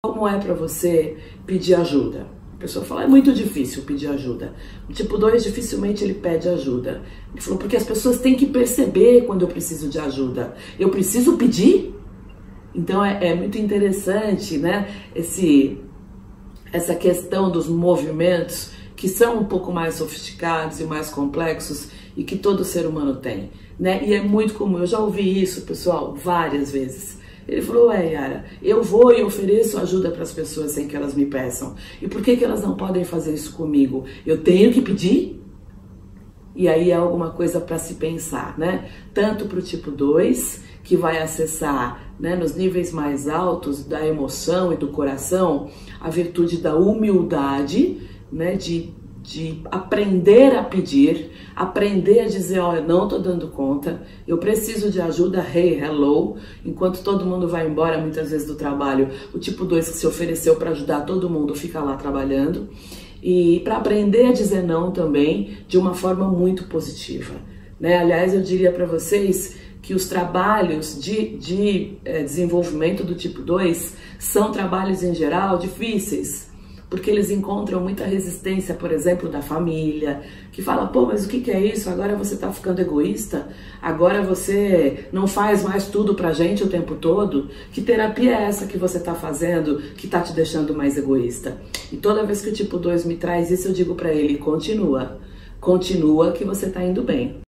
Como é para você pedir ajuda? A pessoa fala, é muito difícil pedir ajuda. O tipo 2 dificilmente ele pede ajuda. Ele falou, porque as pessoas têm que perceber quando eu preciso de ajuda. Eu preciso pedir? Então é, é muito interessante, né? Esse, essa questão dos movimentos que são um pouco mais sofisticados e mais complexos e que todo ser humano tem, né? E é muito comum, eu já ouvi isso, pessoal, várias vezes. Ele falou, é Yara, eu vou e ofereço ajuda para as pessoas sem que elas me peçam. E por que, que elas não podem fazer isso comigo? Eu tenho que pedir? E aí é alguma coisa para se pensar, né? Tanto para o tipo 2, que vai acessar né, nos níveis mais altos da emoção e do coração a virtude da humildade, né, de de aprender a pedir, aprender a dizer, ó, oh, eu não tô dando conta, eu preciso de ajuda, hey, hello, enquanto todo mundo vai embora muitas vezes do trabalho, o tipo 2 que se ofereceu para ajudar todo mundo fica lá trabalhando, e para aprender a dizer não também de uma forma muito positiva, né? Aliás, eu diria para vocês que os trabalhos de, de é, desenvolvimento do tipo 2 são trabalhos em geral difíceis, porque eles encontram muita resistência, por exemplo, da família, que fala: pô, mas o que, é isso? Agora você está ficando egoísta? Agora você não faz mais tudo pra gente o tempo todo? Que terapia é essa que você está fazendo que está te deixando mais egoísta? E toda vez que o tipo 2 me traz isso, eu digo para ele: continua, continua que você está indo bem.